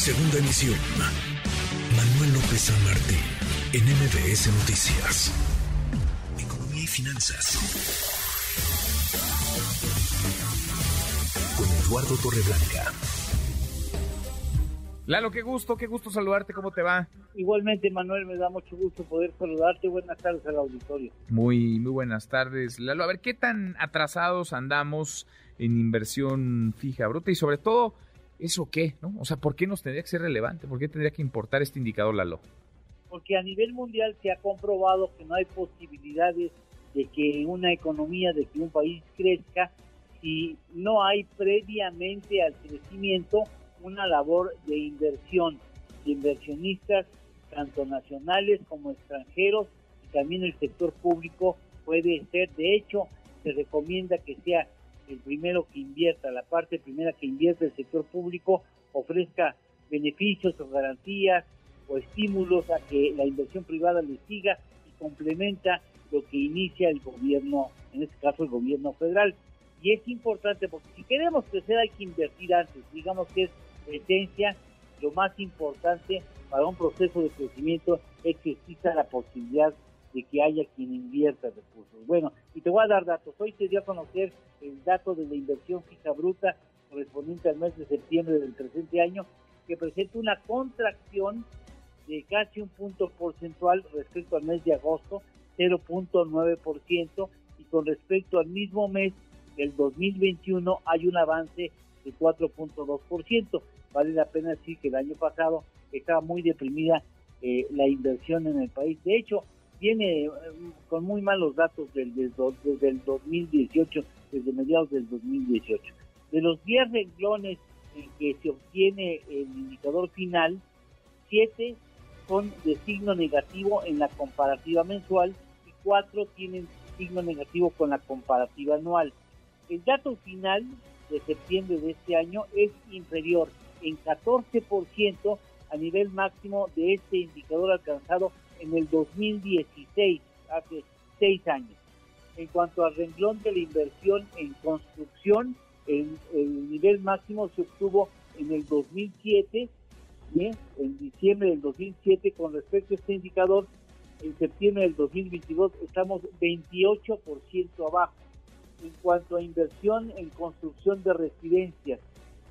Segunda emisión. Manuel López San Martín, en MBS Noticias. Economía y finanzas. Con Eduardo Torreblanca. Lalo, qué gusto, qué gusto saludarte, ¿cómo te va? Igualmente, Manuel, me da mucho gusto poder saludarte. Buenas tardes al auditorio. Muy, muy buenas tardes, Lalo. A ver, ¿qué tan atrasados andamos en inversión fija bruta y sobre todo, ¿eso qué? ¿no? O sea, ¿por qué nos tendría que ser relevante? ¿Por qué tendría que importar este indicador, Lalo? Porque a nivel mundial se ha comprobado que no hay posibilidades de que una economía, de que un país crezca si no hay previamente al crecimiento una labor de inversión, de inversionistas, tanto nacionales como extranjeros, y también el sector público puede ser, de hecho, se recomienda que sea el primero que invierta, la parte primera que invierte el sector público, ofrezca beneficios o garantías o estímulos a que la inversión privada le siga y complementa lo que inicia el gobierno, en este caso el gobierno federal. Y es importante porque si queremos crecer hay que invertir antes, digamos que es esencia, lo más importante para un proceso de crecimiento es que exista la posibilidad de que haya quien invierta recursos. Bueno, y te voy a dar datos. Hoy te dio a conocer el dato de la inversión fija bruta correspondiente al mes de septiembre del presente año, que presenta una contracción de casi un punto porcentual respecto al mes de agosto, 0.9%, y con respecto al mismo mes del 2021 hay un avance de 4.2%. Vale la pena decir que el año pasado estaba muy deprimida eh, la inversión en el país. De hecho, viene eh, con muy malos datos del, desde el 2018, desde mediados del 2018. De los 10 renglones en que se obtiene el indicador final, 7 son de signo negativo en la comparativa mensual y 4 tienen signo negativo con la comparativa anual. El dato final de septiembre de este año es inferior en 14% a nivel máximo de este indicador alcanzado en el 2016, hace seis años. En cuanto al renglón de la inversión en construcción, el, nivel máximo se obtuvo en el 2007, en diciembre del 2007, con respecto a este indicador, en septiembre del 2022 estamos 28% abajo en cuanto a inversión en construcción de residencias,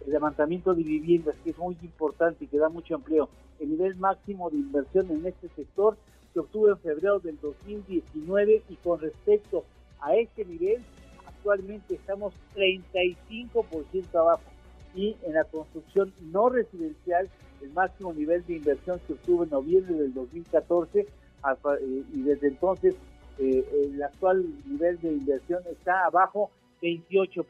el levantamiento de viviendas, que es muy importante y que da mucho empleo. El nivel máximo de inversión en este sector se obtuvo en febrero del 2019 y con respecto a este nivel, actualmente estamos 35% abajo. Y en la construcción no residencial, el máximo nivel de inversión se obtuvo en noviembre del 2014 eh, y desde entonces eh, el actual nivel de inversión está abajo 28%.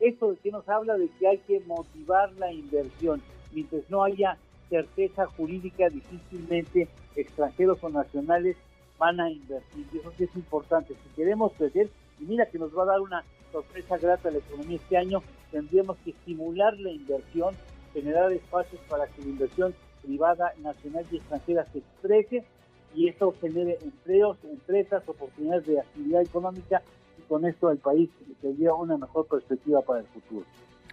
Esto de que nos habla de que hay que motivar la inversión. Mientras no haya certeza jurídica, difícilmente extranjeros o nacionales van a invertir. Y eso sí es importante. Si queremos crecer, y mira que nos va a dar una sorpresa grata a la economía este año, tendríamos que estimular la inversión, generar espacios para que la inversión privada, nacional y extranjera se exprese y esto genere empleos, empresas, oportunidades de actividad económica con esto el país tendría una mejor perspectiva para el futuro.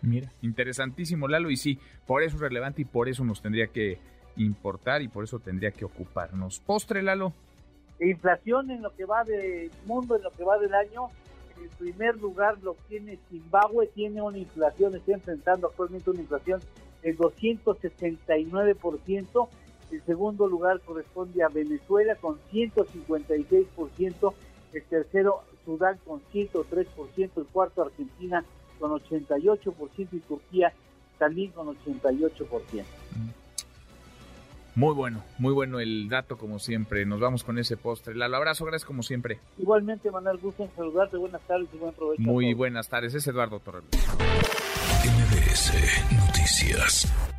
Mira, interesantísimo Lalo y sí, por eso es relevante y por eso nos tendría que importar y por eso tendría que ocuparnos. Postre Lalo. Inflación en lo que va del mundo, en lo que va del año, en primer lugar lo tiene Zimbabue, tiene una inflación, está enfrentando actualmente una inflación del 269%, el segundo lugar corresponde a Venezuela con 156%. El tercero, Sudán con 103%. El cuarto, Argentina con 88% y Turquía también con 88%. Muy bueno, muy bueno el dato como siempre. Nos vamos con ese postre. Lalo, abrazo, gracias como siempre. Igualmente, Manuel, gusto en saludarte. Buenas tardes y buen provecho. Muy buenas tardes, es Eduardo Torres. MBS Noticias.